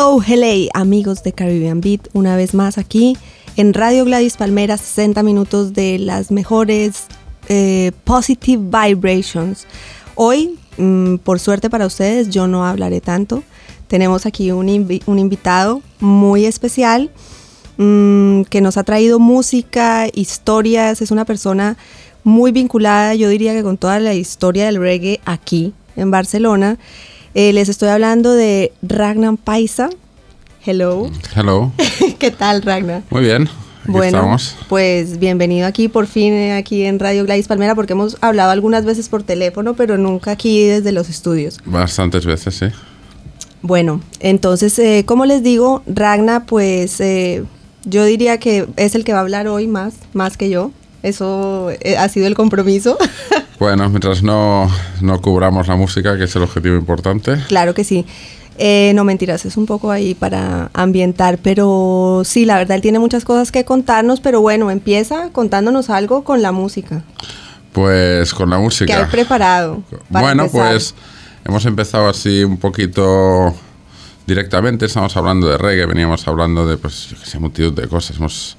Hello, hello, amigos de Caribbean Beat, una vez más aquí en Radio Gladys Palmera, 60 minutos de las mejores eh, positive vibrations. Hoy, mm, por suerte para ustedes, yo no hablaré tanto. Tenemos aquí un, invi- un invitado muy especial mm, que nos ha traído música, historias. Es una persona muy vinculada, yo diría que con toda la historia del reggae aquí en Barcelona. Eh, les estoy hablando de Ragnar Paisa. Hello. Hello, ¿Qué tal, Ragnar? muy bien. Aquí bueno, estamos. pues bienvenido aquí por fin eh, aquí en Radio Gladys Palmera porque hemos hablado algunas veces por teléfono, pero nunca aquí desde los estudios. Bastantes veces, sí. Bueno, entonces, eh, como les digo, Ragna, pues eh, yo diría que es el que va a hablar hoy más, más que yo. Eso eh, ha sido el compromiso. Bueno, mientras no, no cubramos la música, que es el objetivo importante. claro que sí. Eh, no mentiras, es un poco ahí para ambientar, pero sí, la verdad, él tiene muchas cosas que contarnos, pero bueno, empieza contándonos algo con la música. Pues con la música. hay preparado. para Bueno, empezar. pues hemos empezado así un poquito directamente. Estamos hablando de reggae, veníamos hablando de, pues, yo que sé, multitud de cosas. Hemos,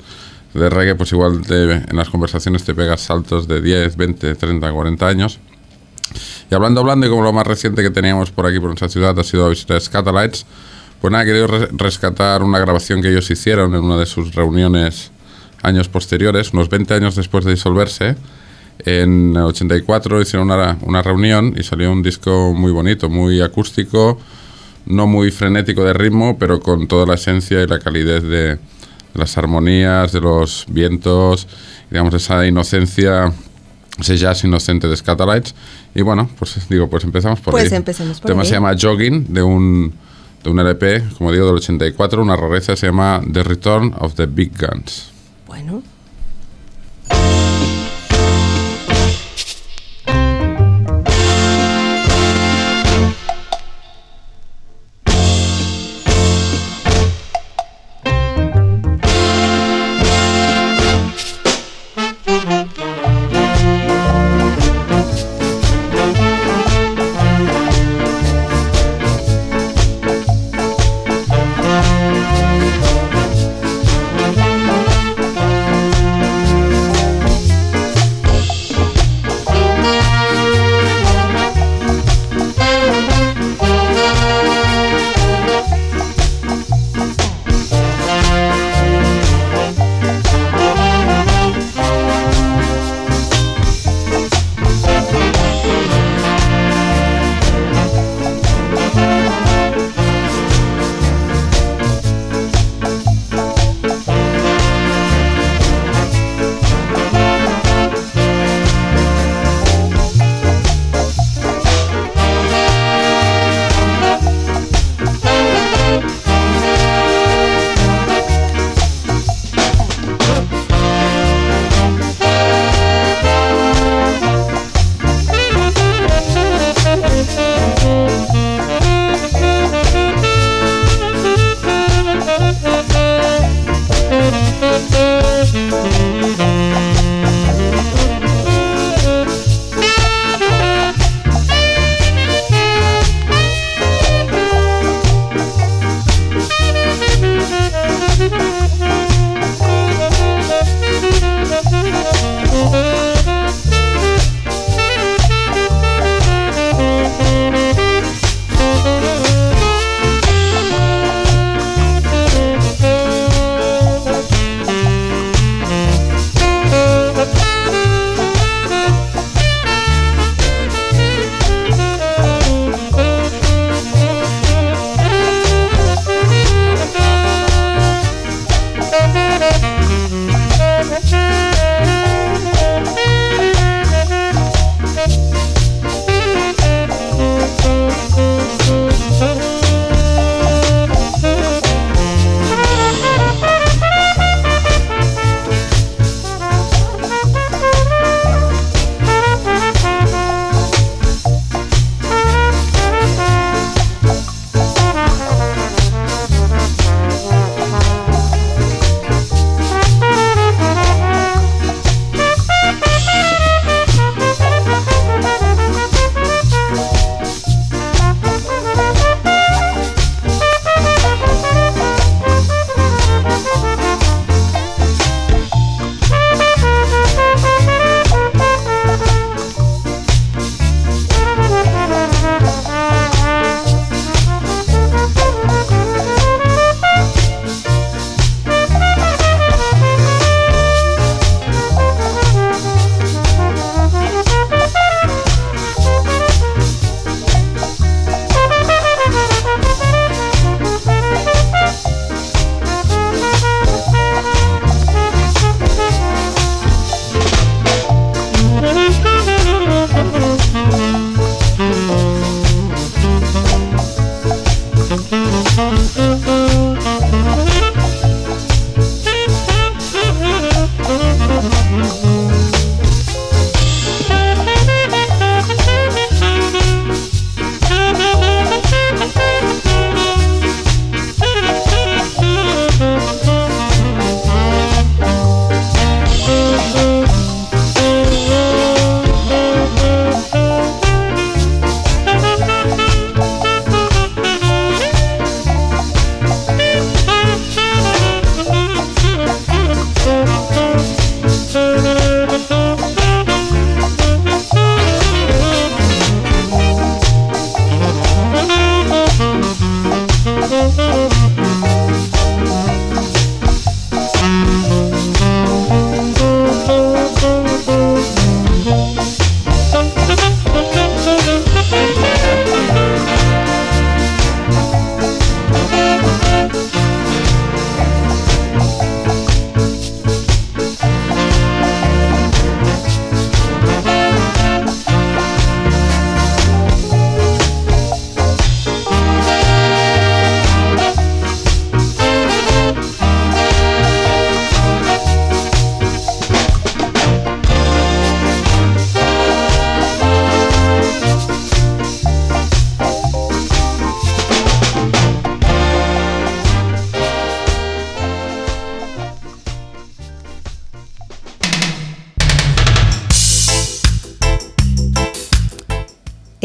de reggae, pues igual te- en las conversaciones te pegas saltos de 10, 20, 30, 40 años. Y hablando, hablando, y como lo más reciente que teníamos por aquí, por nuestra ciudad, ha sido la visita de Scatalites, pues nada, he querido re- rescatar una grabación que ellos hicieron en una de sus reuniones años posteriores, unos 20 años después de disolverse. En el 84 hicieron una, una reunión y salió un disco muy bonito, muy acústico, no muy frenético de ritmo, pero con toda la esencia y la calidez de, de las armonías, de los vientos, digamos, esa inocencia, ese jazz inocente de Scatalites. Y bueno, pues digo, pues empezamos por Pues ahí. empecemos por El tema ahí. se llama Jogging, de un, de un LP, como digo, del 84. Una rareza se llama The Return of the Big Guns. Bueno.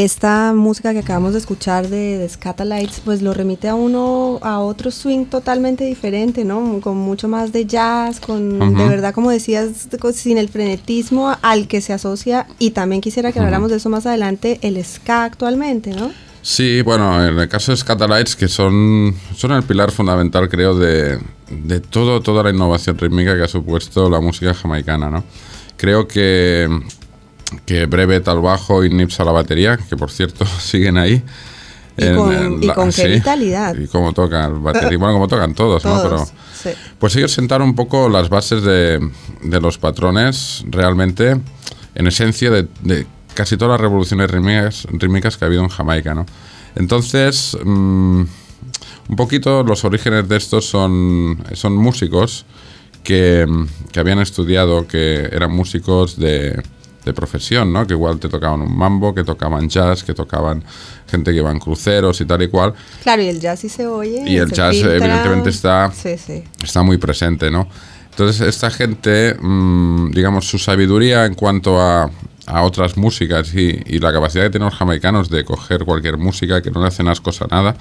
Esta música que acabamos de escuchar de, de Scatalites, pues lo remite a uno a otro swing totalmente diferente, ¿no? Con mucho más de jazz, con de Ujú. verdad, como decías, con- sin el frenetismo al que se asocia, y también quisiera que habláramos de eso más adelante, el ska actualmente, ¿no? Sí, bueno, en el caso de Scatalites, que son, son el pilar fundamental, creo, de, de todo, toda la innovación rítmica que ha supuesto la música jamaicana, ¿no? Creo que, que Brevet al bajo y Nips a la batería, que por cierto siguen ahí. Y con- y con qué vitalidad. Y cómo tocan batería, bueno, como tocan todos, ¿no? Pero, Todos. sí. pues ellos sentaron un poco las bases de, de los patrones realmente, en esencia, de, de casi todas las revoluciones rítmicas, rítmicas que ha habido en Jamaica, ¿no? Entonces, mm, un poquito los orígenes de estos son, son músicos que, que habían estudiado, que eran músicos de, de profesión, ¿no? Que igual te tocaban un mambo, que tocaban jazz, que tocaban gente que iba en cruceros y tal y cual. Claro, y el jazz sí se oye. Y el jazz, filtra. evidentemente, está- Sí, sí. está muy presente, ¿no? Entonces, esta gente, mm, digamos, su sabiduría en cuanto a, a otras músicas y, y la capacidad que tienen los jamaicanos de coger cualquier música que no le hacen ascos a nada,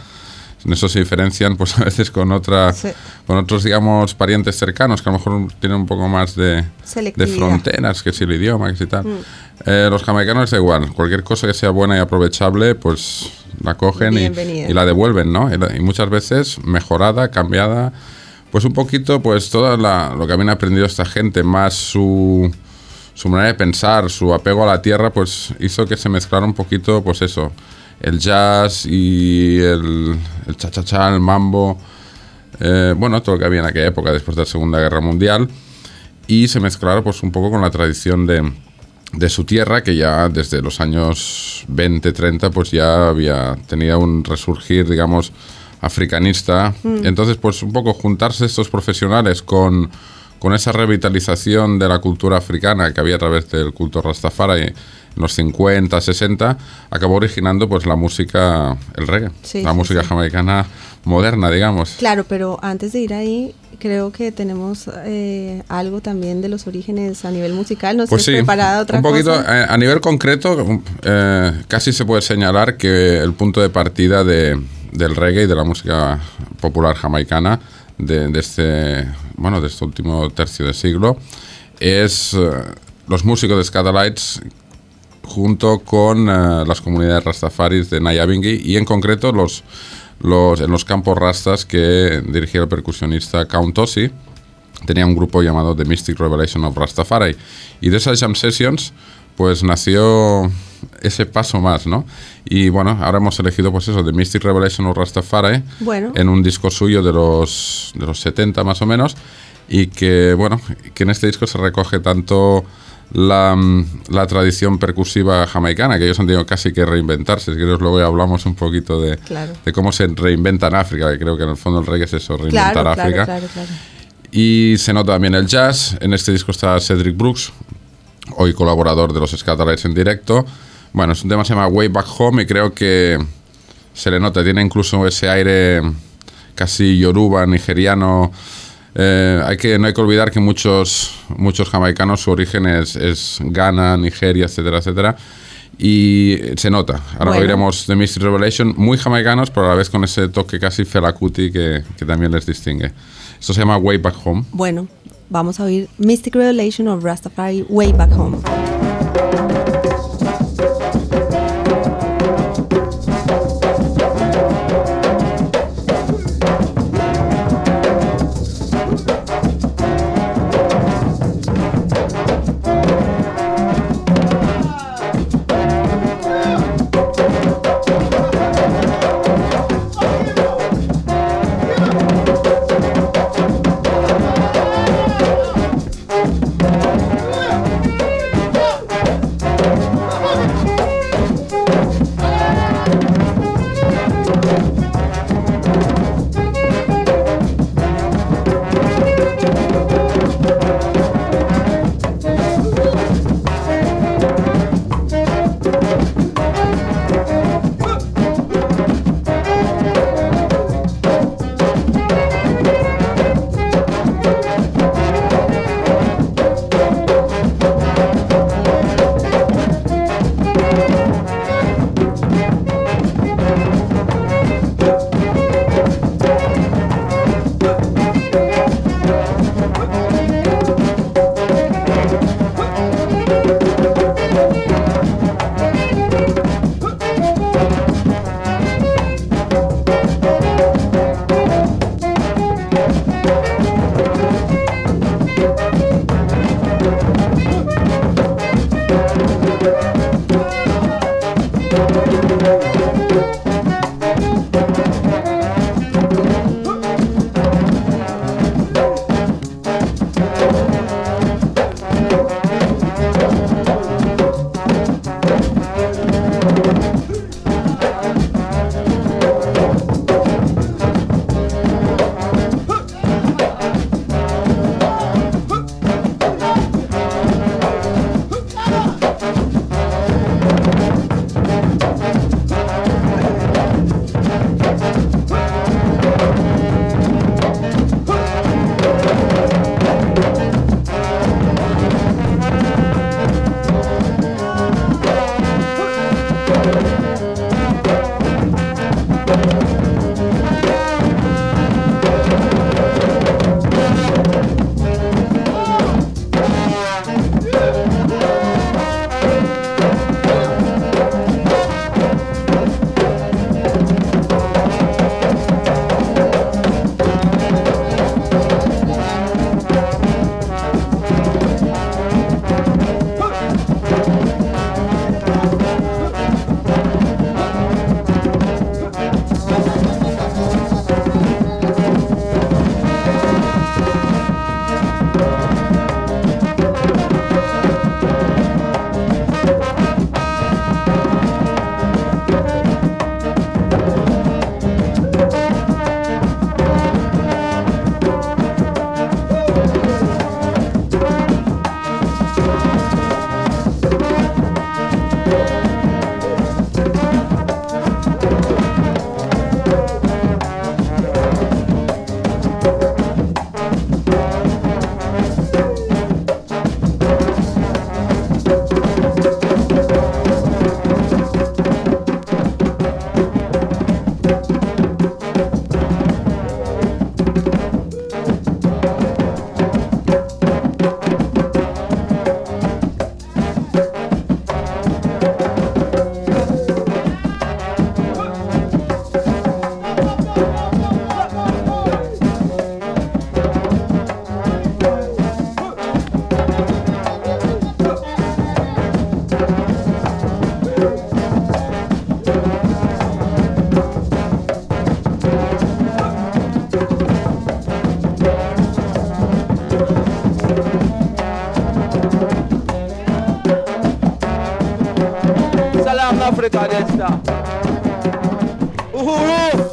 en eso se diferencian, pues a veces con otra, Sí. con otros, digamos, parientes cercanos que a lo mejor tienen un poco más de, de fronteras, que si el idioma, que si tal. Mm. Eh, los jamaicanos da igual, cualquier cosa que sea buena y aprovechable, pues la cogen y, y la devuelven, ¿no? Y, muchas veces mejorada, cambiada, pues un poquito, pues todo lo que habían aprendido esta gente, más su, su manera de pensar, su apego a la tierra, pues hizo que se mezclara un poquito, pues eso, el jazz y el, el cha-cha-cha, el mambo, eh, bueno, todo lo que había en aquella época después de la Segunda Guerra Mundial. Y se mezclara pues un poco con la tradición de, de su tierra que ya desde los años 20, 30 pues ya había tenido un resurgir digamos africanista. Entonces pues un poco juntarse estos profesionales con, con esa revitalización de la cultura africana que había a través del culto Rastafari en los 50, 60 acabó originando pues la música el reggae Sí, la sí, música sí. jamaicana moderna digamos Claro, pero antes de ir ahí, creo que tenemos eh, algo también de los orígenes a nivel musical. No Pues sí, preparada otra un poquito cosa. eh, a nivel concreto, um, eh, casi se puede señalar que el punto de partida de, del reggae y de la música popular jamaicana de, este bueno de este último tercio de siglo es eh, los músicos de Scatalites junto con eh, las comunidades rastafaris de Nyabinghi y en concreto los, los en los campos rastas que dirigía el percusionista Count Ossie tenía un grupo llamado The Mystic Revelation of Rastafari. Y de esas jam sessions, pues nació ese paso más, ¿no? Y bueno, ahora hemos elegido, pues eso, The Mystic Revelation of Rastafari, Bueno. en un disco suyo de los, de los 70 más o menos, y que, bueno, que en este disco se recoge tanto la, mm, la tradición percusiva jamaicana, que ellos han tenido casi que reinventarse, si queréis luego hablamos un poquito de, Claro. de cómo se reinventa en África, que creo que en el fondo el reggae es eso, reinventar Claro, claro, África. claro, claro. Y se nota también el jazz. En este disco está Cedric Brooks, hoy colaborador de los Scatalites en directo. Bueno, es un tema que se llama Way Back Home y creo que se le nota. Tiene incluso ese aire casi yoruba, nigeriano. Eh, hay que, no hay que olvidar que muchos, muchos jamaicanos su origen es, es Ghana, Nigeria, etcétera, etcétera. Y se nota. Ahora Bueno. oiremos The Mystery Revelation, muy jamaicanos, pero a la vez con ese toque casi felacuti que, que también les distingue. Esto se llama Way Back Home. Bueno, vamos a oír Mystic Revelation of Rastafari Way Back Home. Salam Africa, dead star. Uhuru!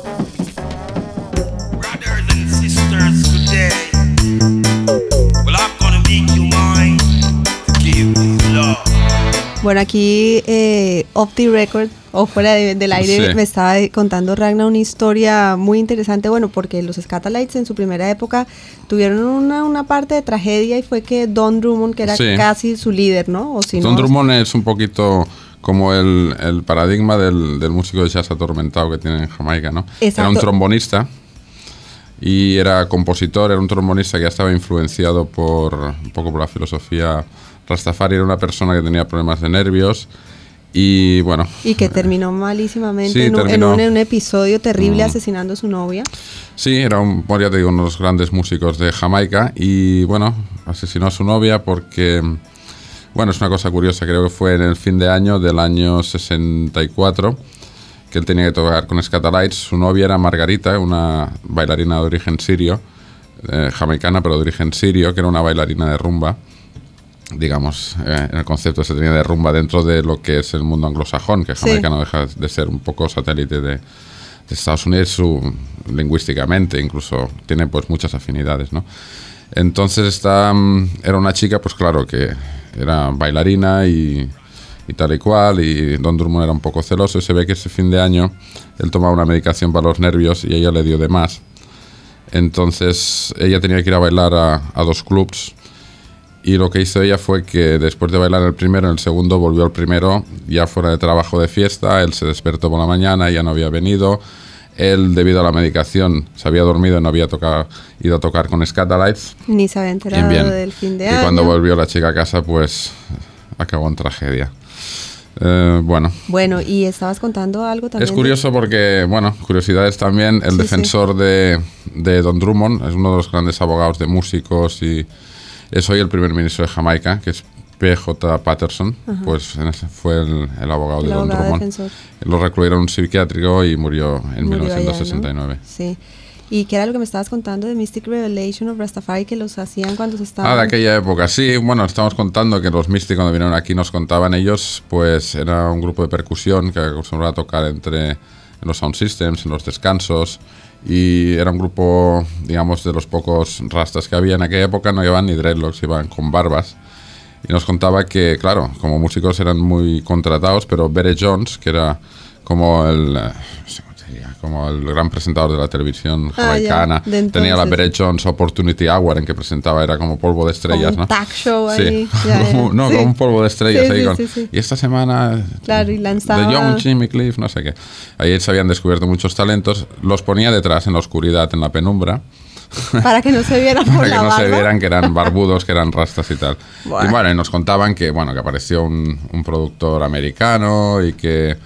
Brothers and sisters, good day. Well, I'm gonna make you mine. Give me love. Bueno, aquí eh, off the record o fuera de- del aire Sí. me estaba contando Ragna una historia muy interesante, bueno, porque los Scatalites en su primera época tuvieron una, una parte de tragedia y fue que Don Drummond, que era Sí. casi su líder, ¿no? O si Don no, Drummond es un poquito como el, el paradigma del, del músico de jazz atormentado que tiene en Jamaica, ¿no? Era un trombonista y era compositor, era un trombonista que ya estaba influenciado por un poco por la filosofía Rastafari, era una persona que tenía problemas de nervios y bueno, Y que terminó malísimamente Sí, en, un, en un- en un episodio terrible Mm. asesinando a su novia. Sí, era un, bueno, ya te digo, uno de los grandes músicos de Jamaica y bueno, asesinó a su novia porque, bueno, es una cosa curiosa, creo que fue en el fin de año del año 64 que él tenía que tocar con Scatalites. Su novia era Margarita, una bailarina de origen sirio, eh, jamaicana, pero de origen sirio, que era una bailarina de rumba. Digamos, eh, en el concepto se tenía de rumba dentro de lo que es el mundo anglosajón, que Sí. Jamaica no deja de ser un poco satélite de, de Estados Unidos su- lingüísticamente, incluso tiene pues muchas afinidades, ¿no? Entonces esta mm, era una chica, pues claro, que era bailarina y, y tal y cual, y Don Drummond era un poco celoso y se ve que ese fin de año él tomaba una medicación para los nervios y ella le dio de más. Entonces ella tenía que ir a bailar a, dos clubs y lo que hizo ella fue que después de bailar el primero, en el segundo volvió al primero, ya fuera de trabajo de fiesta, él se despertó por la mañana, ya no había venido, él debido a la medicación se había dormido y no había tocado, ido a tocar con Scatalites. Ni se había enterado Bien, del fin de y año. cuando volvió la chica a casa, pues acabó en tragedia. Eh, bueno, Bueno, y estabas contando algo también. es de- curioso porque, bueno, curiosidades también, el Sí, defensor De, de Don Drummond es uno de los grandes abogados de músicos y es hoy el primer ministro de Jamaica, que es PJ Patterson, pues en ese fue el, el abogado El de Don abogado Drummond. Lo recluyeron en un psiquiátrico y murió en Murió allá, ¿no? 1969. Sí. ¿Y qué era lo que me estabas contando de Mystic Revelation of Rastafari que los hacían cuando se estaban... Ah, de aquella época. Sí, bueno, estamos contando que los Mystic cuando vinieron aquí nos contaban ellos, pues era un grupo de percusión que acostumbraba a tocar entre en los sound systems, en los descansos y era un grupo, digamos, de los pocos rastas que había en aquella época, no llevaban ni dreadlocks, iban con barbas. Y nos contaba que, claro, como músicos eran muy contratados, pero Bere Jones, que era como el, eh, como el gran presentador de la televisión Ah, jamaicana, de tenía la entonces. Bere Jones Opportunity Hour en que presentaba, era como polvo de estrellas, Como un ¿no? show Sí. ahí, no, Sí. como un polvo de estrellas Sí, ahí con-. Y esta semana... Claro, y lanzaba- The Young Jimmy Cliff, no sé qué. Ahí se habían descubierto muchos talentos, los ponía detrás en la oscuridad, en la penumbra, Para que no se viera por para que la no se vieran que eran barbudos, que eran rastas y tal. Y bueno, y nos contaban que, bueno, que apareció un, un productor americano y que,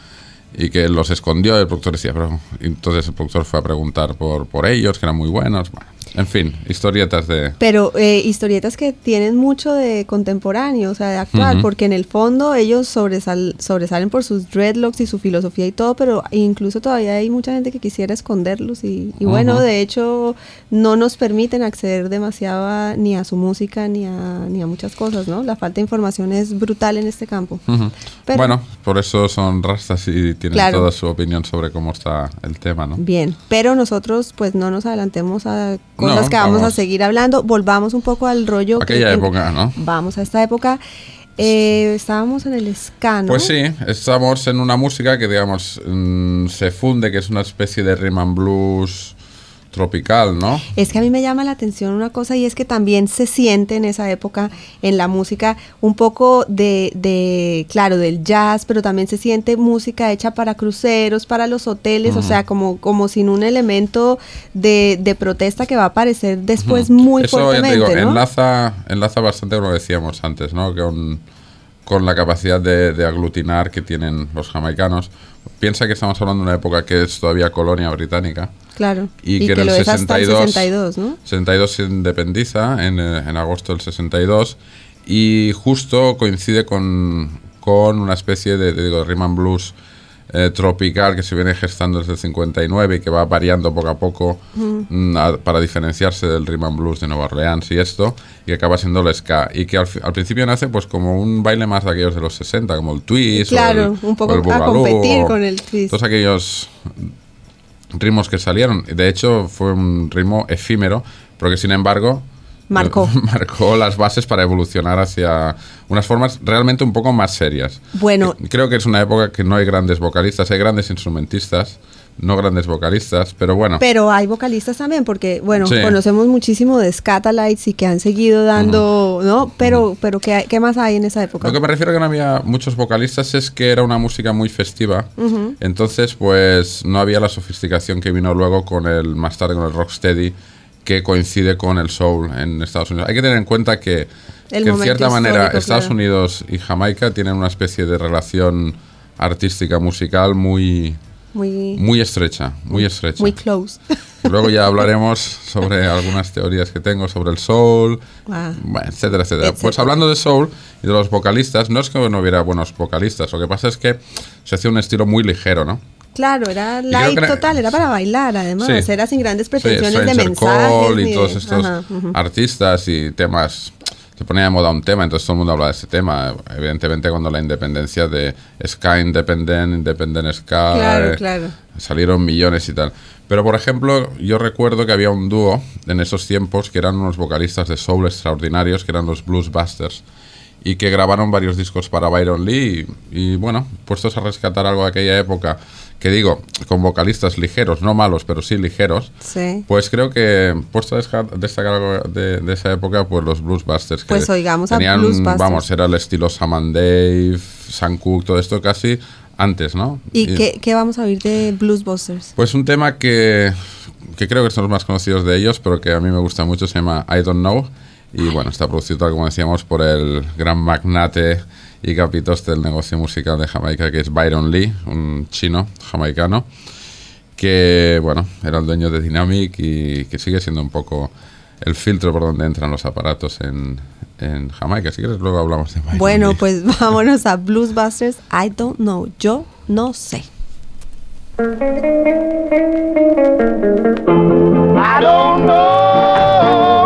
y que los escondió. El productor decía, pero... entonces el productor fue a preguntar por, por ellos, que eran muy buenos. Bueno, en fin, historietas de... Pero eh, historietas que tienen mucho de contemporáneo, o sea, de actual, porque en el fondo ellos sobresal- sobresalen por sus dreadlocks y su filosofía y todo, pero incluso todavía hay mucha gente que quisiera esconderlos y, y bueno, de hecho no nos permiten acceder demasiado a- ni a su música ni a, ni a muchas cosas, ¿no? La falta de información es brutal en este campo. Pero- bueno, por eso son rastas y tienen Claro. toda su opinión sobre cómo está el tema, ¿no? Bien, pero nosotros pues no nos adelantemos a cosas No, que vamos, a vamos. seguir hablando, volvamos un poco al rollo. que- Aquella en- época, ¿no? Vamos a esta época. Eh, estábamos en el ska, ¿no? Pues sí, estamos en una música que, digamos, mm, se funde, que es una especie de rhythm and blues tropical, ¿no? Es que a mí me llama la atención una cosa y es que también se siente en esa época en la música un poco de, de claro, del jazz, pero también se siente música hecha para cruceros, para los hoteles, o sea, como, como sin un elemento de, de protesta que va a aparecer después muy Eso ya te fuertemente, digo, ¿no? enlaza, enlaza bastante con lo que decíamos antes, ¿no? Con, con la capacidad de, de aglutinar que tienen los jamaicanos. Piensa que estamos hablando de una época que es todavía colonia británica. Claro. Y, que, en el lo es hasta el 62, 62, ¿no? 62 se independiza en, en agosto del 62 y justo coincide con, con una especie de, de, digo, de blues eh, tropical que se viene gestando desde el 59 y que va variando poco a poco mm, a- para diferenciarse del and blues de Nueva Orleans y esto y que acaba siendo el ska y que al, principio nace pues como un baile más de aquellos de los 60 como el twist o Claro, el- un poco o el a competir con el twist. todos aquellos ritmos que salieron. De hecho, fue un ritmo efímero, pero que sin embargo Marcó. marcó las bases para evolucionar hacia unas formas realmente un poco más serias. Bueno. Que- Creo que es una época que no hay grandes vocalistas, hay grandes instrumentistas, no grandes vocalistas, pero bueno. Pero hay vocalistas también, porque, bueno, Sí. conocemos muchísimo de Scatalites y que han seguido dando, ¿no? Pero, pero ¿qué, ¿qué más hay en esa época? Lo que me refiero a que no había muchos vocalistas es que era una música muy festiva. Entonces, pues no había la sofisticación que vino luego con el más tarde con el rocksteady que coincide con el soul en Estados Unidos. Hay que tener en cuenta que, en cierta manera Estados claro. Unidos y Jamaica tienen una especie de relación artística musical muy Muy, muy estrecha, muy estrecha. muy close. Luego ya hablaremos sobre algunas teorías que tengo sobre el soul, Wow. bueno, etcétera, etcétera. Etcétera. Pues hablando de soul y de los vocalistas, no es que no hubiera buenos vocalistas, lo que pasa es que se hacía un estilo muy ligero, ¿no? Claro, era light era- total, era para bailar, además, Sí. era sin grandes Sí, pretensiones de Stranger mensajes. Ni y de- todos estos Ajá, ujú. artistas y temas. Se ponía de moda un tema, entonces todo el mundo habla de ese tema. Evidentemente, cuando la independencia de Ska Independent, Independent Ska, Claro, eh, claro. salieron millones y tal. Pero, por ejemplo, yo recuerdo que había un dúo en esos tiempos que eran unos vocalistas de soul extraordinarios, que eran los Blues Busters, y que grabaron varios discos para Byron Lee. Y, y, bueno, puestos a rescatar algo de aquella época, que digo, con vocalistas ligeros, no malos, pero sí ligeros, Sí. pues creo que puesto a destacar de, de esa época, pues los Blues Busters. Que Pues oigamos a tenían, Blues Busters. Vamos, era el estilo Sam and Dave, Sam Cooke, todo esto casi antes, ¿no? ¿Y qué, qué vamos a oír de Blues Busters? Pues un tema que, que creo que son los más conocidos de ellos, pero que a mí me gusta mucho, se llama I Don't Know. Y bueno, está producido, como decíamos, por el gran magnate y capitoste del negocio musical de Jamaica, que es Byron Lee, un chino jamaicano, que, bueno, era el dueño de Dynamic y que sigue siendo un poco el filtro por donde entran los aparatos en, en Jamaica. Si quieres, luego hablamos de Byron Bueno, Lee. pues vámonos a Blues Busters. I don't know. Yo no sé. I don't know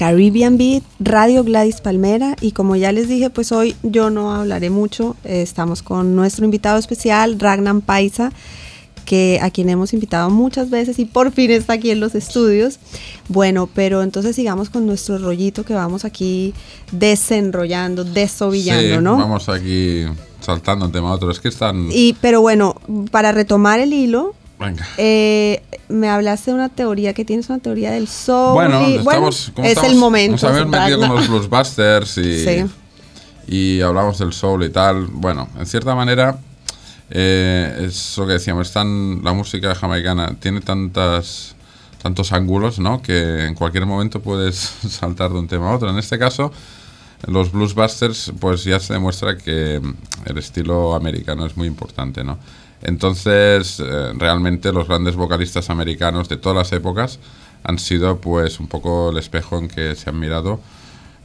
Caribbean Beat, Radio Gladys Palmera y como ya les dije, pues hoy yo no hablaré mucho. Eh, estamos con nuestro invitado especial, Ragnar Paisa, que a quien hemos invitado muchas veces y por fin está aquí en los estudios. Bueno, pero entonces sigamos con nuestro rollito que vamos aquí desenrollando, desobillando, Sí, ¿no? Vamos aquí saltando un tema a otro. Es que están. Y pero bueno, para retomar el hilo, Venga. eh, me hablaste de una teoría que tienes una teoría del soul. Bueno, y- estamos, es estamos- el momento. Nos habíamos metido con los Bluesbusters y, Sí. y hablamos del soul y tal. Bueno, en cierta manera, eh, es lo que decíamos, están, la música jamaicana tiene tantas tantos ángulos, ¿no? Que en cualquier momento puedes saltar de un tema a otro. En este caso, los Bluesbusters, pues ya se demuestra que el estilo americano es muy importante, ¿no? Entonces, eh, realmente los grandes vocalistas americanos de todas las épocas han sido, pues, un poco el espejo en que se han mirado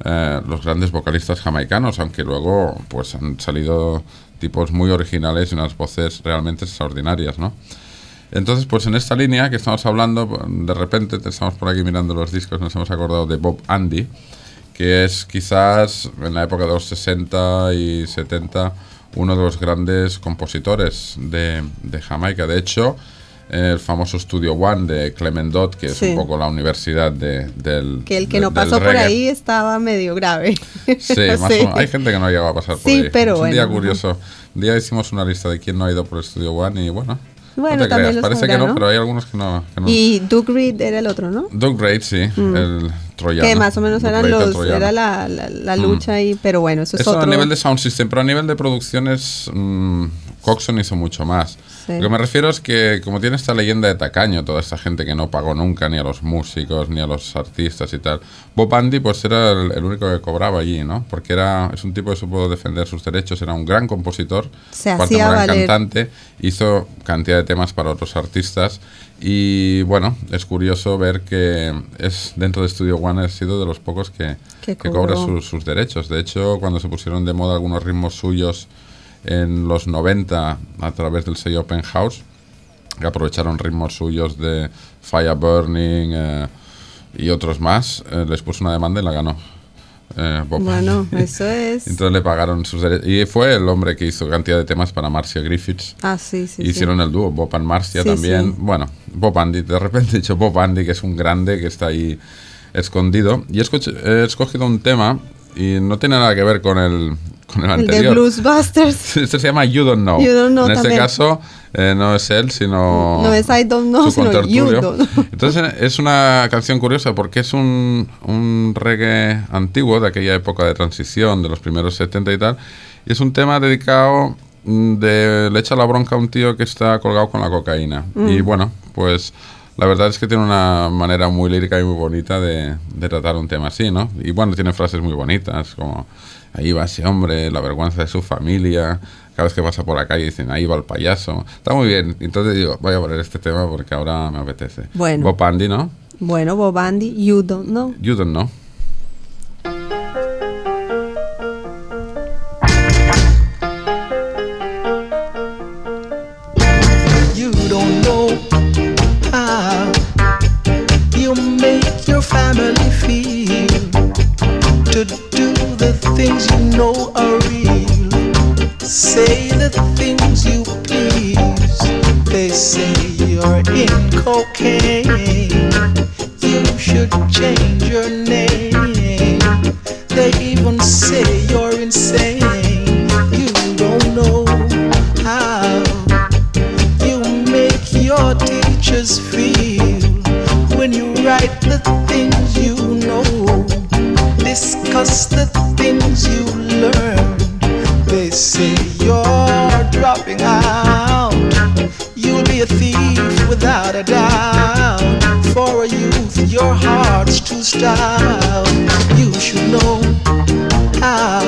eh, los grandes vocalistas jamaicanos, aunque luego, pues, han salido tipos muy originales y unas voces realmente extraordinarias, ¿no? Entonces, pues en esta línea que estamos hablando, de repente te estamos por aquí mirando los discos, nos hemos acordado de Bob Andy, que es quizás en la época de los 60 y 70 uno de los grandes compositores de, de Jamaica. De hecho, el famoso Studio One de Clement Dodd, que es Sí. un poco la universidad de- del Que el que de- no pasó por ahí estaba medio grave. Sí, más Sí. o hay gente que no ha llegado a pasar por Sí, ahí. pero es un día bueno. curioso. Un día hicimos una lista de quién no ha ido por el Studio One y bueno, Bueno, no te también creas, los parece que no, ¿no? pero hay algunos que no. que no. Y Duke Reed era el otro, ¿no? Doug Braid, sí, el que más o menos eran los, era la, la, la Mm. lucha ahí, pero bueno, eso es Eso otro. a nivel de sound system, pero a nivel de producciones, mm, Coxon hizo mucho más. Sí. Lo que me refiero es que, como tiene esta leyenda de tacaño, toda esta gente que no pagó nunca ni a los músicos ni a los artistas y tal, Bob Andy pues era el, el único que cobraba allí, ¿no? Porque era es un tipo que supo defender sus derechos, era un gran compositor, Se aparte hacía un gran valer. cantante, hizo cantidad de temas para otros artistas y bueno, es curioso ver que es dentro de Studio One ha sido de los pocos que, Que cobra sus derechos. De hecho, cuando se pusieron de moda algunos ritmos suyos en los 90 a través del sello Open House, que aprovecharon ritmos suyos de Fire Burning eh, y otros más, eh, les puso una demanda y la ganó. Eh, Bueno, eso es. Entonces le pagaron sus derechos. Y fue el hombre que hizo cantidad de temas para Marcia Griffiths. Ah, sí, sí. sí. Hicieron el dúo, Bob and Marcia Sí, también. sí. Bueno, Bob Andy, de repente he dicho Bob Andy, que es un grande que está ahí escondido. Y he, escogido un tema y no tiene nada que ver con el, con el El de anterior. Bluesbusters. Este se llama You Don't Know. You Don't Know en este también. caso eh, no es él, sino No es I Don't Know, sino. You Don't. Entonces es una canción curiosa porque es un, un reggae antiguo de aquella época de transición, de los primeros 70 y tal. Y es un tema dedicado mm, de le echa la bronca a un tío que está colgado con la cocaína. Mm. Y bueno, pues la verdad es que tiene una manera muy lírica y muy bonita de, de tratar un tema así, ¿no? Y bueno, tiene frases muy bonitas, como ahí va ese hombre, la vergüenza de su familia. Cada vez que pasa por la calle dicen, ahí va el payaso. Está muy bien. Entonces digo, voy a poner este tema porque ahora me apetece. Bueno. Bob Andy, ¿no? Bueno, Bob Andy, You Don't Know. You don't know. You don't know how you make your family feel to do the things you know are real. Say the things you please. They say you're in cocaine. You should change your name. They even say you're insane. You don't know how you make your teachers feel when you write the stout. You should know how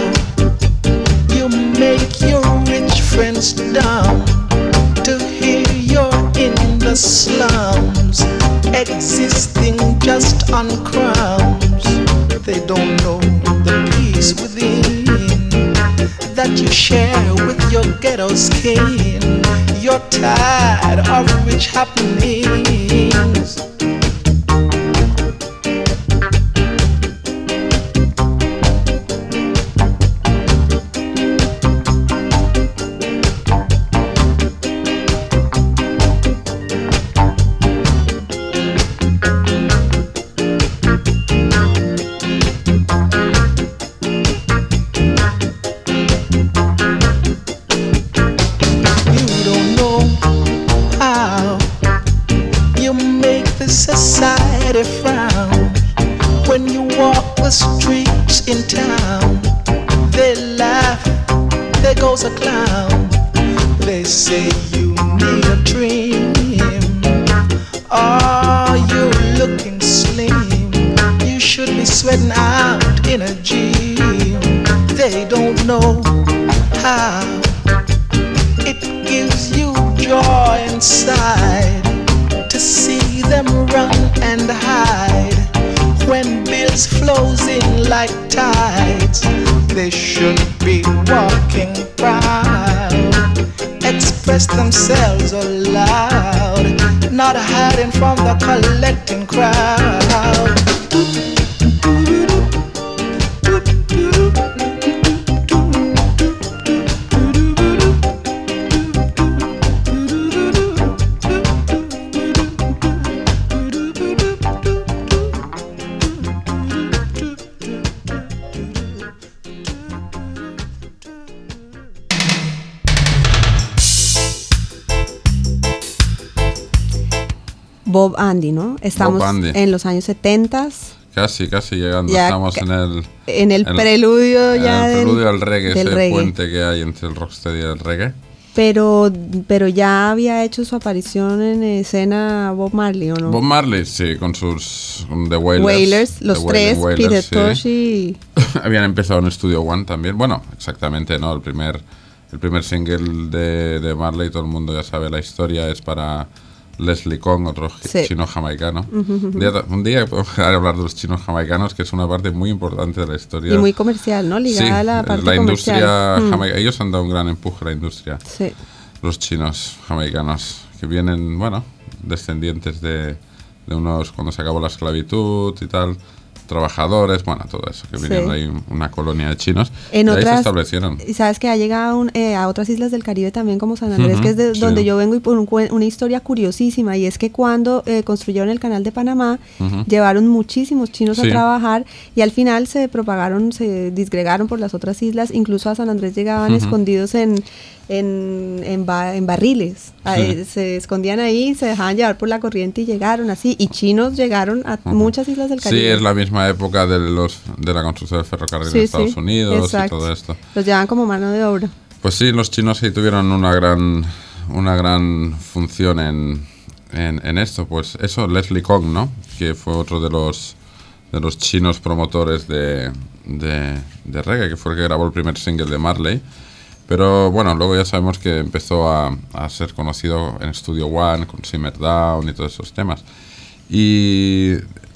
you make your rich friends down to hear you're in the slums, existing just on crumbs. They don't know the peace within that you share with your ghetto skin. You're tired of rich happenings. Sweating out gym. They don't know how. It gives you joy inside to see them run and hide. When bills flows in like tides, they should be walking proud. Express themselves aloud, not hiding from the collecting crowd. Bob Andy, ¿no? Estamos Andy. en los años 70 Casi, casi llegando. Ya Estamos ca- en el. en el preludio en ya el del- preludio al reggae, del ese reggae. puente que hay entre el rocksteady y el reggae. Pero, pero ya había hecho su aparición en escena Bob Marley, ¿o no? Bob Marley, sí, con sus. con The Wailers. Wailers, los The tres, Wailing Peter Wailers, sí. Tosh y... Habían empezado en Studio One también. Bueno, exactamente, ¿no? El primer, el primer single de, de Marley, todo el mundo ya sabe la historia, es para Leslie Kong, otro Sí. chino jamaicano. un, día, un día hablar de los chinos jamaicanos, que es una parte muy importante de la historia. Y muy comercial, ¿no? Ligada Sí, a la parte industria comercial. Mm, jamaica- Ellos han dado un gran empuje a la industria, sí. los chinos jamaicanos, que vienen, bueno, descendientes de, de unos cuando se acabó la esclavitud y tal, trabajadores, bueno, todo eso, que vinieron Sí. ahí una colonia de chinos. En y ahí se otras, establecieron. y sabes que ha llegado un- eh, a otras islas del Caribe también como San Andrés, que es de sí. donde yo vengo y por un una historia curiosísima y es que cuando eh, construyeron el canal de Panamá llevaron muchísimos chinos Sí. a trabajar y al final se propagaron, se disgregaron por las otras islas, incluso a San Andrés llegaban escondidos en en, en, ba- en barriles, se escondían ahí, se dejaban llevar por la corriente y llegaron así y chinos llegaron a muchas islas del Sí, Caribe. es la misma época de, los, de la construcción del ferrocarril Sí, en Estados sí, Unidos exacto. y todo esto. Los llevaban como mano de obra. Pues sí, los chinos sí tuvieron una gran, una gran función en, en, en esto. Pues eso, Leslie Kong, ¿no? Que fue otro de los, de los chinos promotores de, de, de reggae, que fue el que grabó el primer single de Marley. Pero bueno, luego ya sabemos que empezó a, a ser conocido en Studio One, con Simmer Down y todos esos temas. Y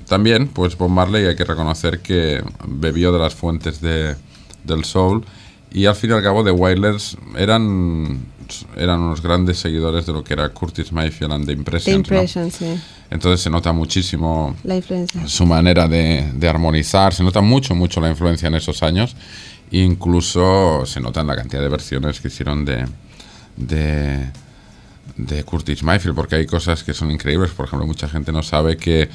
también, pues Bob Marley hay que reconocer que bebió de las fuentes de, del soul y al fin y al cabo The Wailers eran, eran unos grandes seguidores de lo que era Curtis Mayfield and The The Impressions. ¿no? Impression, sí. Entonces se nota muchísimo La influencia. su manera de, de armonizar, se nota mucho, mucho la influencia en esos años. Incluso se nota en la cantidad de versiones que hicieron de, de, de Curtis Mayfield, porque hay cosas que son increíbles. Por ejemplo, mucha gente no sabe que,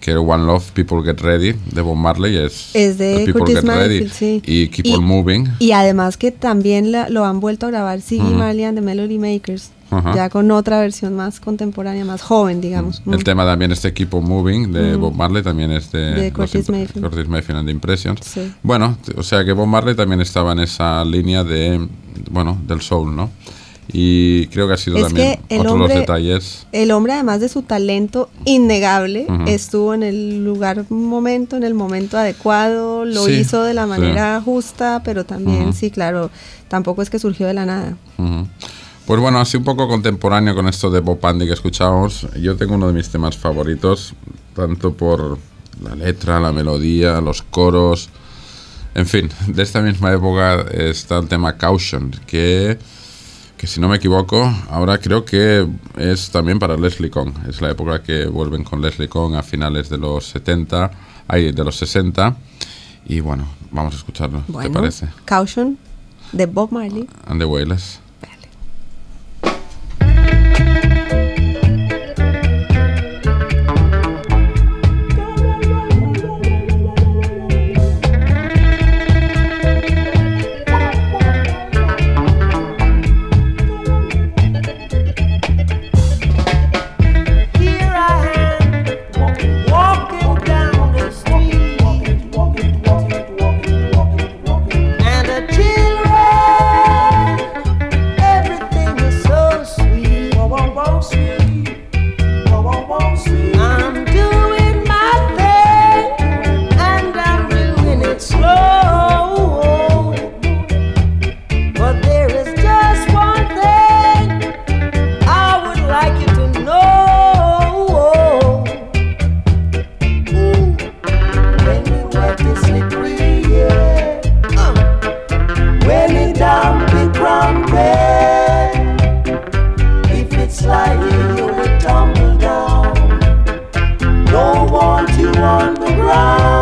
que el One Love, People Get Ready de Bob Marley es, Es de People Curtis Get Ready Mayfield, sí. y Keep Y- On Moving. Y además que también la- lo han vuelto a grabar Siggy Marley and the Melody Makers, Ajá. ya con otra versión más contemporánea, más joven, digamos. El Mm. tema también este On Moving de Bob Marley también es de, De los Curtis Mayfield. Curtis Mayfield and the Impressions. Sí. Bueno, o sea que Bob Marley también estaba en esa línea de, bueno, del soul, ¿no? Y creo que ha sido Es también que el otro de los hombre- detalles. El hombre, además de su talento innegable, Ujú. estuvo en el lugar, momento, en el momento adecuado, lo Sí, hizo de la sí. manera justa, pero también, Ujú. sí, claro, tampoco es que surgió de la nada. Ujú. Pues bueno, así un poco contemporáneo con esto de Bob Andy que escuchábamos. Yo tengo uno de mis temas favoritos, tanto por la letra, la melodía, los coros. En fin, de esta misma época está el tema Caution, que, que si no me equivoco, ahora creo que es también para Leslie Kong. Es la época que vuelven con Leslie Kong a finales de los 70, ay, de los 60. Y bueno, vamos a escucharlo, ¿te Bueno, parece? Caution, de Bob Marley. And the Wailers. want you on the ground.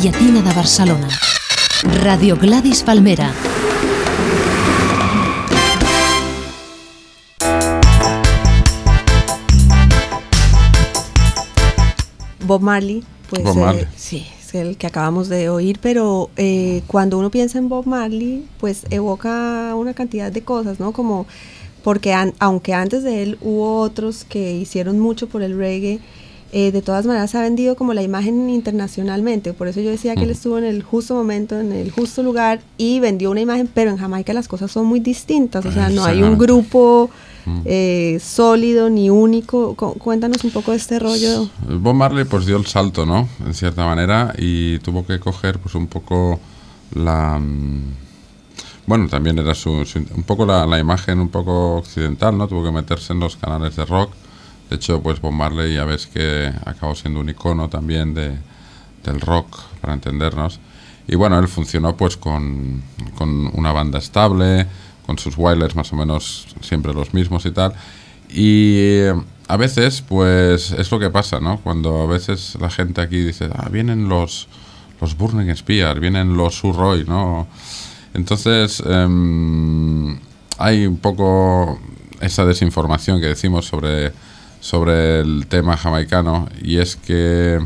Llatina de Barcelona. Radio Gladys Palmera. Bob Marley, pues Bob eh, Marley. sí, es el que acabamos de oír, pero eh, cuando uno piensa en Bob Marley, pues evoca una cantidad de cosas, ¿no? Como porque an- aunque antes de él hubo otros que hicieron mucho por el reggae, eh, de todas maneras se ha vendido como la imagen internacionalmente. Por eso yo decía que él estuvo en el justo momento, en el justo lugar y vendió una imagen, pero en Jamaica las cosas son muy distintas. O sea, no hay un grupo eh, sólido ni único. Cu- Cuéntanos un poco de este rollo. Bob Marley pues dio el salto, ¿no? En cierta manera y tuvo que coger pues un poco la... mm, Bueno, también era su, su- un poco la, la imagen un poco occidental, ¿no? Tuvo que meterse en los canales de rock. De hecho, pues Bob Marley ya ves que acabó siendo un icono también de, del rock, para entendernos. Y bueno, él funcionó pues con, con una banda estable, con sus wailers más o menos siempre los mismos y tal. Y eh, a veces, pues es lo que pasa, ¿no? Cuando a veces la gente aquí dice, ah, vienen los, los Burning Spear, vienen los Surroy, ¿no? Entonces, em, hay un poco esa desinformación que decimos sobre, sobre el tema jamaicano y es que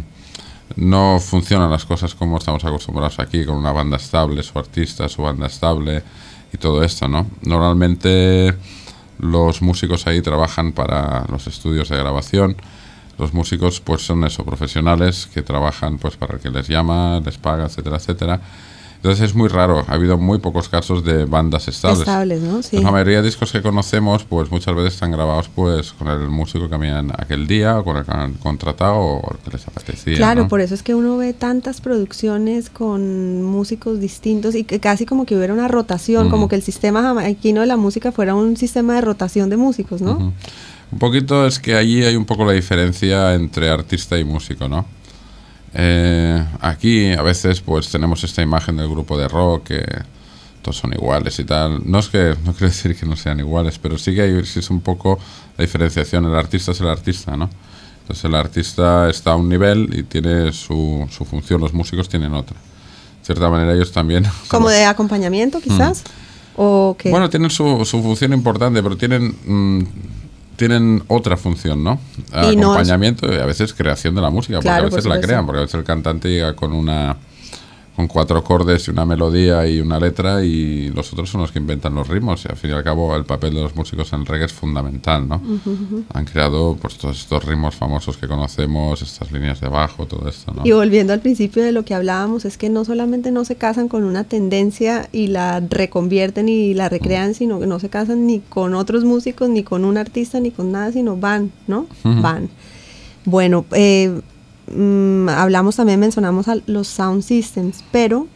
no funcionan las cosas como estamos acostumbrados aquí, con una banda estable, su artista, su banda estable y todo esto, ¿no? Normalmente los músicos ahí trabajan para los estudios de grabación. Los músicos pues son eso, profesionales que trabajan pues para el que les llama, les paga, etcétera, etcétera. Entonces es muy raro, ha habido muy pocos casos de bandas estables. Estables, ¿no? Sí. La mayoría de discos que conocemos, pues muchas veces están grabados pues con el músico que habían aquel día, o con el que han contratado, o el que les apetecía. Claro, ¿no? por eso es que uno ve tantas producciones con músicos distintos y que casi como que hubiera una rotación, como que el sistema jamaiquino de la música fuera un sistema de rotación de músicos, ¿no? Un poquito es que allí hay un poco la diferencia entre artista y músico, ¿no? Eh, aquí a veces pues tenemos esta imagen del grupo de rock que todos son iguales y tal. No es que no quiero decir que no sean iguales, pero sí que hay sí es un poco la diferenciación. El artista es el artista, ¿no? Entonces el artista está a un nivel y tiene su, su función, los músicos tienen otra. De cierta manera ellos también... Como de acompañamiento quizás. O que Mm. Bueno, tienen su, su función importante, pero tienen mm, tienen otra función, ¿no? Y no es- Acompañamiento y a veces creación de la música, porque Claro, a por veces la crean, porque a veces el cantante llega con una con cuatro acordes y una melodía y una letra y los otros son los que inventan los ritmos y al fin y al cabo el papel de los músicos en el reggae es fundamental, ¿no? Han creado pues todos estos ritmos famosos que conocemos, estas líneas de bajo, todo esto, ¿no? Y volviendo al principio de lo que hablábamos, es que no solamente no se casan con una tendencia y la reconvierten y la recrean, sino que no se casan ni con otros músicos, ni con un artista, ni con nada, sino van, ¿no? Ujú. Van. Bueno, eh, mm, hablamos también, mencionamos a los sound systems, pero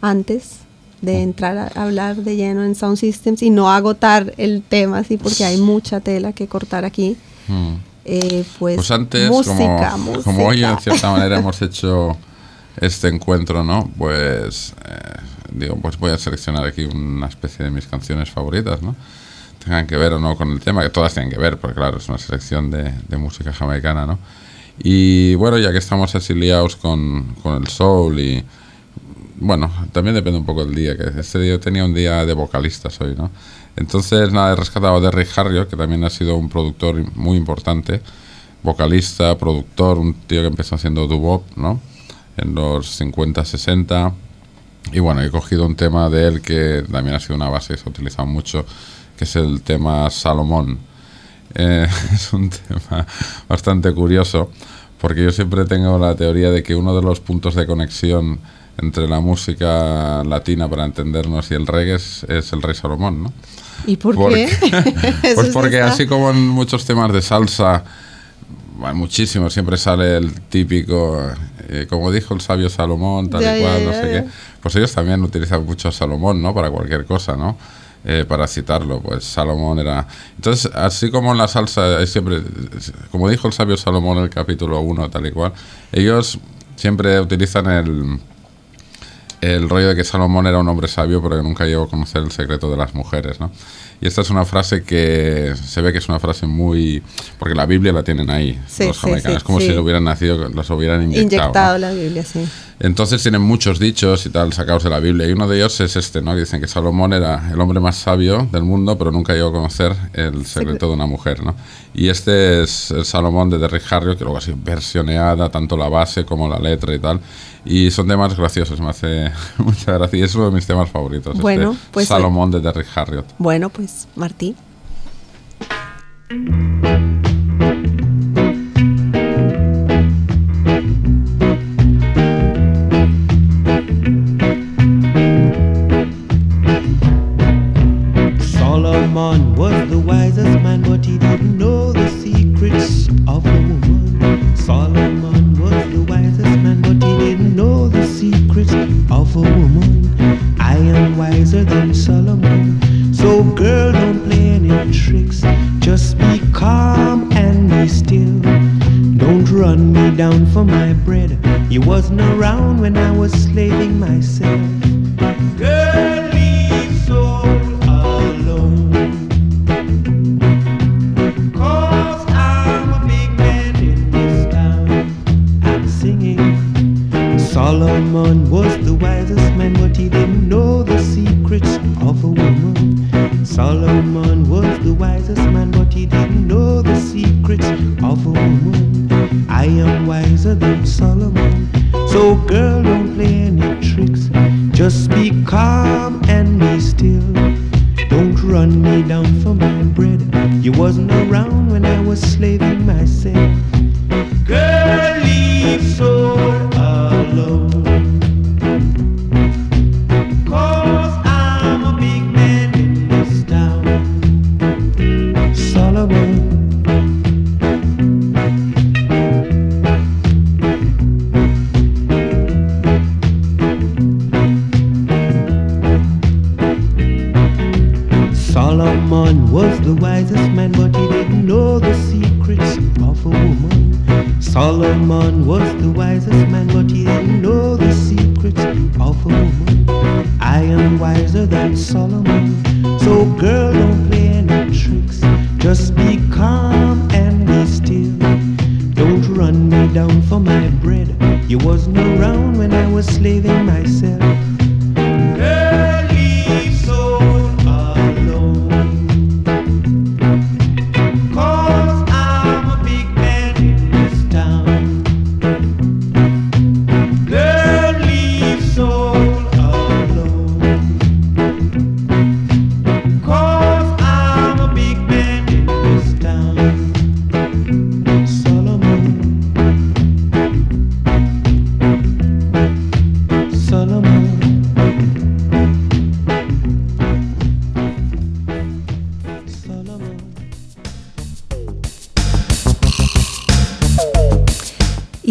antes de entrar a hablar de lleno en sound systems y no agotar el tema así porque hay mucha tela que cortar aquí, Mm. eh, pues, Pues antes, música, como, música. como hoy en cierta manera hemos hecho este encuentro, ¿no? Pues eh, digo, pues voy a seleccionar aquí una especie de mis canciones favoritas, ¿no? Tengan que ver o no con el tema, que todas tienen que ver, porque claro, es una selección de, de música jamaicana, ¿no? Y bueno, ya que estamos así liados con, con el soul y bueno, también depende un poco del día, que este día tenía un día de vocalistas hoy, ¿no? Entonces, nada, he rescatado de Rick Harriot, que también ha sido un productor muy importante vocalista, productor, un tío que empezó haciendo doo-wop, ¿no? En los 50, 60. Y bueno, he cogido un tema de él que también ha sido una base que se ha utilizado mucho, que es el tema Salomón. Eh, es un tema bastante curioso, porque yo siempre tengo la teoría de que uno de los puntos de conexión entre la música latina para entendernos y el reggae es, es el rey Salomón, ¿no? ¿Y por Porque- qué? Pues porque así como en muchos temas de salsa, bueno, muchísimo, siempre sale el típico, eh, como dijo el sabio Salomón, tal Ya, y ya, cual, no ya, sé ya. qué. Pues ellos también utilizan mucho a Salomón, ¿no? Para cualquier cosa, ¿no? Eh, para citarlo, pues Salomón era... Entonces, así como en la salsa, siempre, como dijo el sabio Salomón en el capítulo 1, tal y cual, ellos siempre utilizan el, el rollo de que Salomón era un hombre sabio, pero que nunca llegó a conocer el secreto de las mujeres, ¿no? Y esta es una frase que se ve que es una frase muy... Porque la Biblia la tienen ahí, Sí, los sí, jamaicanos. sí, es como sí. si lo hubieran nacido, los hubieran inyectado. ¿no? Inyectado la Biblia, sí. Entonces tienen muchos dichos y tal sacados de la Biblia. Y uno de ellos es este, ¿no? Que dicen que Salomón era el hombre más sabio del mundo, pero nunca llegó a conocer el secreto de una mujer, ¿no? Y este es el Salomón de Derrick Harriott, que luego ha sido versioneada, tanto la base como la letra y tal. Y son temas graciosos, me hace mucha gracia. Y es uno de mis temas favoritos. este Bueno, pues- Salomón de Derrick Harriott. Bueno, pues Martí. Solomon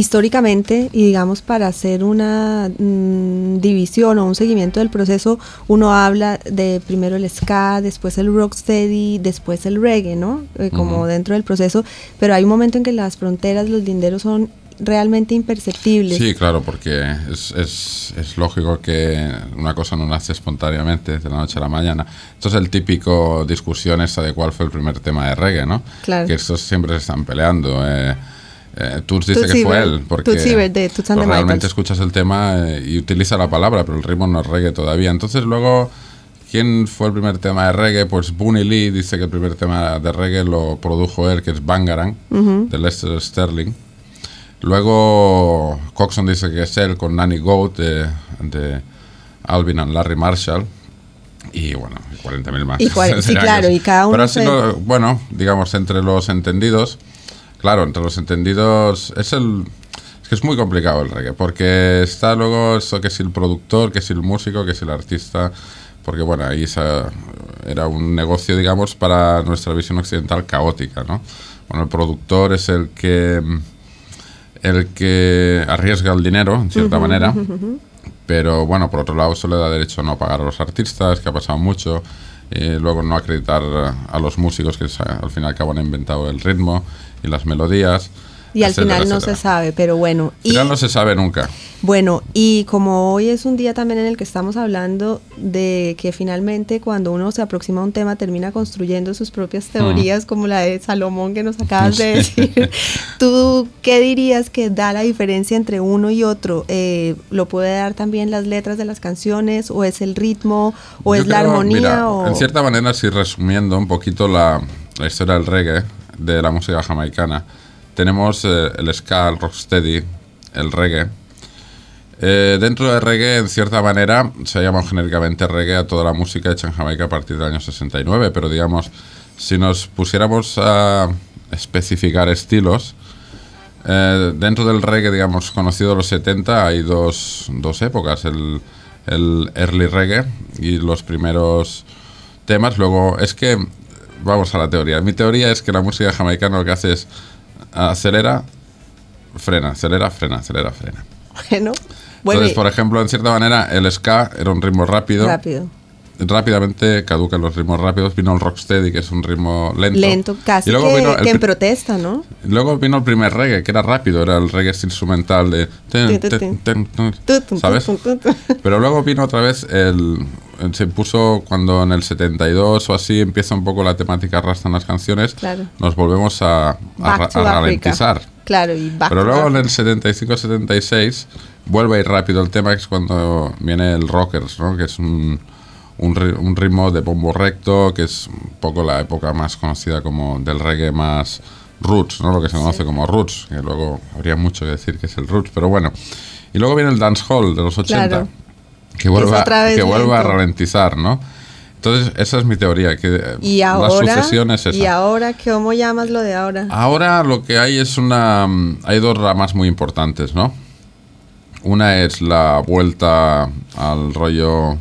Históricamente, y digamos para hacer una mm, división o un seguimiento del proceso, uno habla de primero el ska, después el rocksteady, después el reggae, ¿no? Eh, como Ujú. dentro del proceso, pero hay un momento en que las fronteras, los linderos son realmente imperceptibles. Sí, claro, porque es, es, es lógico que una cosa no nace espontáneamente de la noche a la mañana. Esto es el típico discusión esta de cuál fue el primer tema de reggae, ¿no? Claro. Que estos siempre se están peleando. Eh, eh, Tuts dice que fue él, porque de realmente escuchas el tema eh, y utiliza la palabra, pero el ritmo no es reggae todavía. Entonces luego ¿quién fue el primer tema de reggae? Pues Bunny Lee dice que el primer tema de reggae lo produjo él, que es Bangarang, de Lester Sterling. Luego Coxon dice que es él con Nanny Goat de, de Alvin and Larry Marshall. Y bueno, y 40.000 más. Y sí, claro, y cada uno Pero así lo- bueno, digamos, entre los entendidos, claro, entre los entendidos es el... Es que es muy complicado el reggae, porque está luego eso que si el productor, que si el músico, que si el artista, porque bueno, ahí esa- era un negocio, digamos, para nuestra visión occidental caótica, ¿no? Bueno, el productor es el que el que arriesga el dinero, en cierta manera, pero bueno, por otro lado, eso le da derecho a no pagar a los artistas, que ha pasado mucho, y luego no acreditar a los músicos que al fin y al cabo han inventado el ritmo y las melodías. Y al etcétera, final no etcétera. se sabe, pero bueno. Y, final no se sabe nunca. Bueno, y como hoy es un día también en el que estamos hablando de que finalmente cuando uno se aproxima a un tema termina construyendo sus propias teorías, como la de Salomón que nos acabas de Sí. decir, ¿tú qué dirías que da la diferencia entre uno y otro? Eh, ¿Lo puede dar también las letras de las canciones o es el ritmo o Yo es la creo, armonía? mira, o... En cierta manera, si resumiendo un poquito la, la historia del reggae, de la música jamaicana, tenemos eh, el ska, el rocksteady, el reggae. Eh, dentro de reggae, en cierta manera, se ha llamado genéricamente reggae a toda la música hecha en Jamaica a partir del año 69, pero digamos, si nos pusiéramos a especificar estilos, eh, dentro del reggae, digamos, conocido de los 70, hay dos, dos épocas, el, el early reggae y los primeros temas. Luego, es que, vamos a la teoría. Mi teoría es que la música jamaicana lo que hace es acelera, frena, acelera, frena, acelera, frena. Bueno, bueno, Entonces, por ejemplo, en cierta manera, el ska era un ritmo rápido. rápido, Rápidamente caducan los ritmos rápidos. Vino el rocksteady, que es un ritmo lento. lento, casi Y luego que, vino el que en protesta, ¿no? Luego vino el primer reggae, que era rápido, era el reggae instrumental de... ¿Sabes? Pero luego vino otra vez el... Se puso cuando en el 72 o así empieza un poco la temática rasta en las canciones. Claro. Nos volvemos a, ralentizar. Claro, y Pero luego en el 75-76 vuelve a ir rápido el tema, que es cuando viene el rockers, ¿no? Que es un, un, un ritmo de bombo recto, que es un poco la época más conocida como del reggae más roots, ¿no? Lo que se conoce como roots, que luego habría mucho que decir que es el roots, pero bueno. Y luego viene el dancehall de los 80, Claro. que vuelve, a- otra vez que vuelve a ralentizar, ¿no? Entonces, esa es mi teoría, que eh, Y la ahora, sucesión es esa. y ahora, ¿cómo llamas lo de ahora? Ahora lo que hay es una... mm, Hay dos ramas muy importantes, ¿no? Una es la vuelta al rollo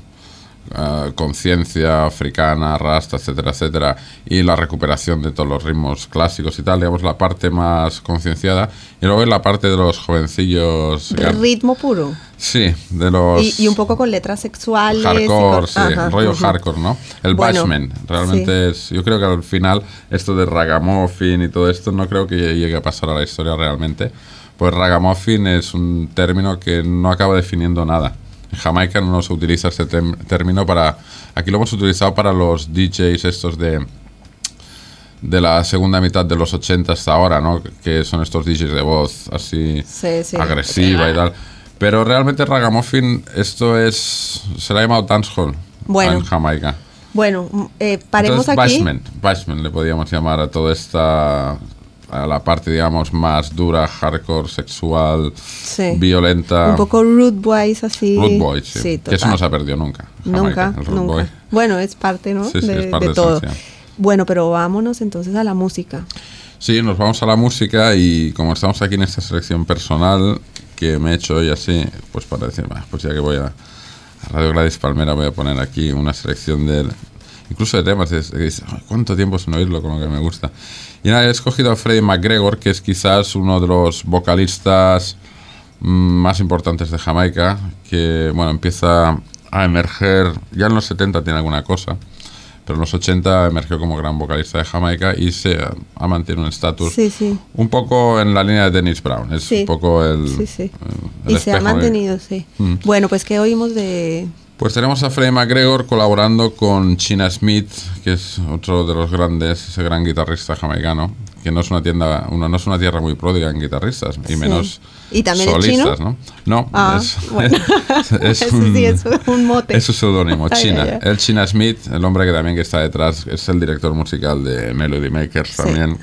eh, conciencia africana, rasta, etcétera, etcétera, y la recuperación de todos los ritmos clásicos y tal, digamos, la parte más concienciada. Y luego la parte de los jovencillos... Ritmo puro. Sí, de los... Y, y un poco con letras sexuales. Hardcore, sí, Ajá, rollo ujú. hardcore, ¿no? El Bueno, bashment, realmente es... Yo creo que al final esto de ragamuffin y todo esto no creo que llegue a pasar a la historia realmente. Pues ragamuffin es un término que no acaba definiendo nada. En Jamaica no se utiliza este término para... Aquí lo hemos utilizado para los DJs estos de de la segunda mitad de los 80 hasta ahora, ¿no? Que son estos DJs de voz así Sí, sí. agresiva y tal. Pero realmente ragamuffin, esto es. Se le ha llamado dancehall Bueno. en Jamaica. Bueno, eh, paremos Entonces, aquí. bashment, bashment le podríamos llamar a toda esta. A la parte, digamos, más dura, hardcore, sexual, Sí. violenta. Un poco root boys así. Root boy, sí. que eso no se ha perdido nunca. Nunca, nunca. boy. Bueno, es parte, ¿no? Sí, de, es parte de de todo. Bueno, pero vámonos entonces a la música. Sí, nos vamos a la música y como estamos aquí en esta selección personal que me he hecho hoy así, pues para decir, "Bah, pues ya que voy a, a Radio Gladys Palmera voy a poner aquí una selección de incluso de temas, dices, "Ay, ¿cuánto tiempo sin oírlo? Como que me gusta. Y nada, he escogido a Freddie McGregor, que es quizás uno de los vocalistas mm, más importantes de Jamaica, que bueno, empieza a emerger, ya en los 70 tiene alguna cosa, pero en los 80 emergió como gran vocalista de Jamaica y se ha, mantenido un estatus Sí, sí. un poco en la línea de Dennis Brown. Es Sí. un poco el. Sí, sí. el Y se ha mantenido, sí. Mm. Bueno, pues que oímos de... Pues tenemos a Freddie McGregor colaborando con China Smith, que es otro de los grandes, ese gran guitarrista jamaicano, que no es una tienda, uno no es una tierra muy pródiga en guitarristas y Sí. menos ¿Y también es solistas? ¿no? No, Ah, es, bueno. es Ese un, sí es un mote. es su seudónimo, China. ay, ay. El China Smith, el hombre que también que está detrás, es el director musical de Melody Makers Sí. también.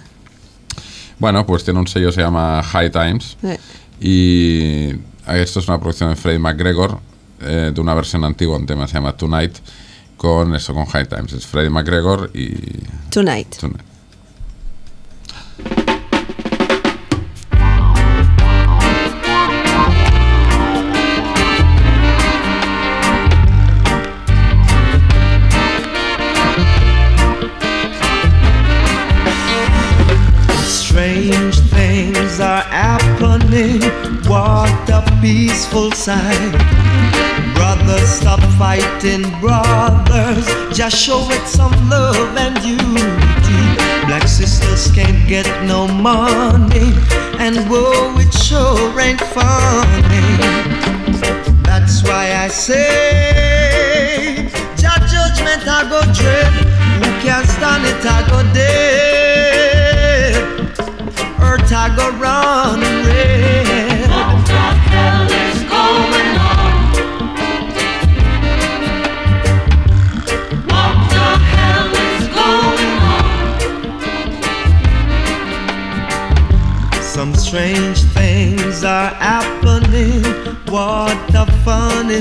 Bueno, pues tiene un sello, se llama High Times. Y esto es una producción de Freddie McGregor, eh, de una versión antigua, un tema que se llama Tonight, con eso, con High Times. Es Freddie McGregor y Tonight. Tonight. Strange things are happening. What a peaceful sight. Brothers, stop fighting, brothers. Just show it some love and unity. Black sisters can't get no money, and whoa, it sure ain't funny. That's why I say, judgment I go dread. Who can stand it I go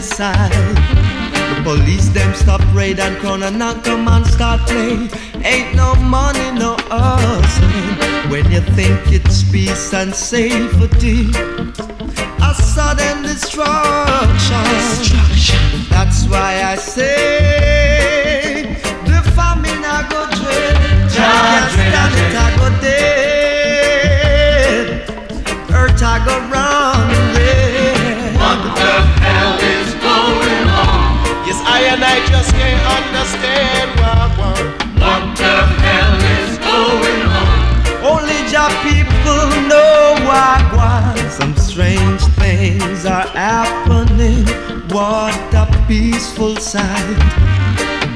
sight. The police them stop raid and crown and knock come and start play. Ain't no money, no hustling. When you think it's peace and safety, a sudden destruction. destruction. That's why I say the famine I go dread. Can't stand it, I go dead. Earth I go I just can't understand what, what, what the hell is going on. Only Jah people know what, what. Some strange things are happening. What a peaceful sight.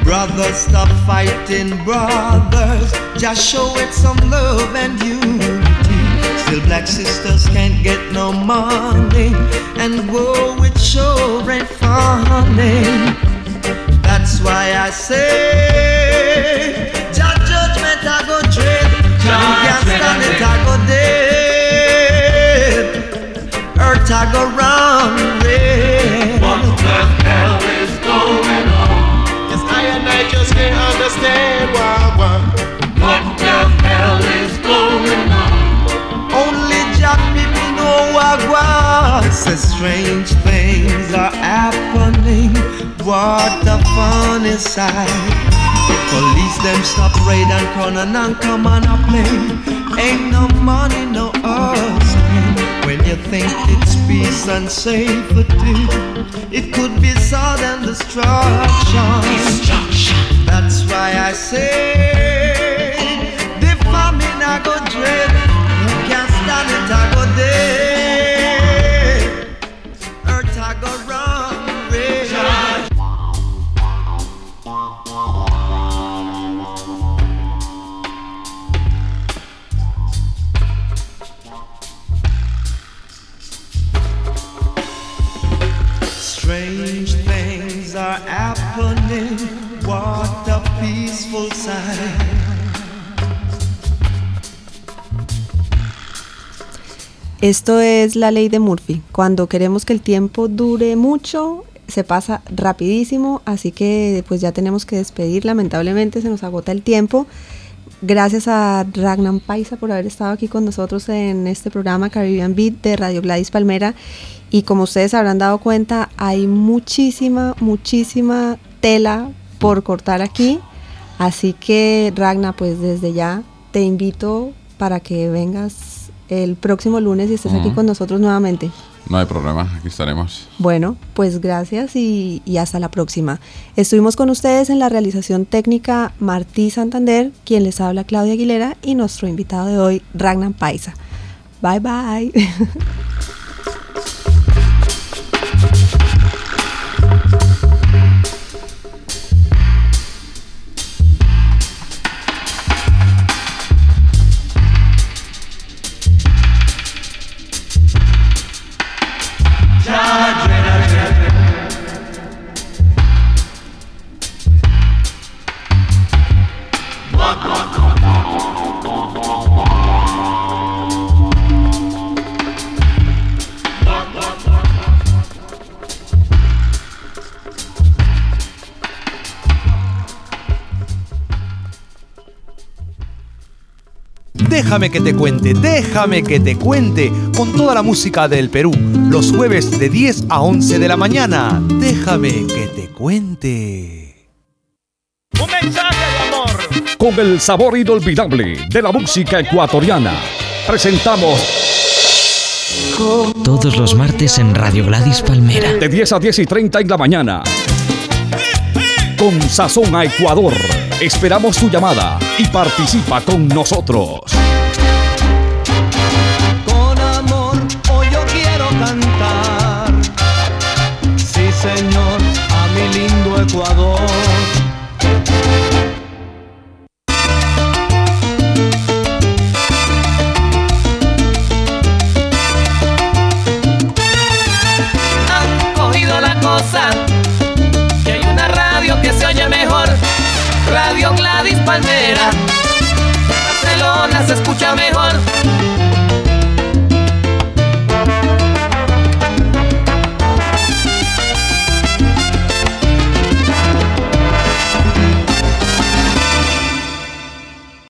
Brothers, stop fighting, brothers. Just show it some love and unity. Still, black sisters can't get no money, and whoa, it sure ain't funny. That's why I say, Judge judgment I go dread. Who can't stand it, I go dead. Earth I go round red. What the hell is going on? Yes, I and I just can't understand why. why. What the hell is going on? Only Jah people know what what. Says strange things are happening. What a funny sight. Police them stop raid and corner and come on a play. Ain't no money, no hustling. When you think it's peace and safety, it could be sudden destruction. That's why I say the famine I go dread. Esto es la ley de Murphy. Cuando queremos que el tiempo dure mucho, se pasa rapidísimo, así que pues ya tenemos que despedir. Lamentablemente se nos agota el tiempo. Gracias a Ragnar Paisa por haber estado aquí con nosotros en este programa Caribbean Beat de Radio Gladys Palmera. Y como ustedes habrán dado cuenta, hay muchísima, muchísima tela por cortar aquí. Así que Ragnar, pues desde ya te invito para que vengas el próximo lunes y estés aquí con nosotros nuevamente. No hay problema, aquí estaremos. Bueno, pues gracias y, y hasta la próxima. Estuvimos con ustedes en la realización técnica Martí Santander, quien les habla Claudia Aguilera y nuestro invitado de hoy, Ragnar Paisa. Bye bye. Déjame que te cuente, déjame que te cuente con toda la música del Perú, los jueves de 10 a 11 de la mañana. Déjame que te cuente. Un mensaje de amor. Con el sabor inolvidable de la música ecuatoriana, presentamos Todos los martes en Radio Gladys Palmera. de 10 a 10 y 30 en la mañana. Con Sazón a Ecuador. Esperamos tu llamada y participa con nosotros. Han cogido la cosa. Que hay una radio que se oye mejor. Radio Gladys Palmera. Barcelona se escucha mejor.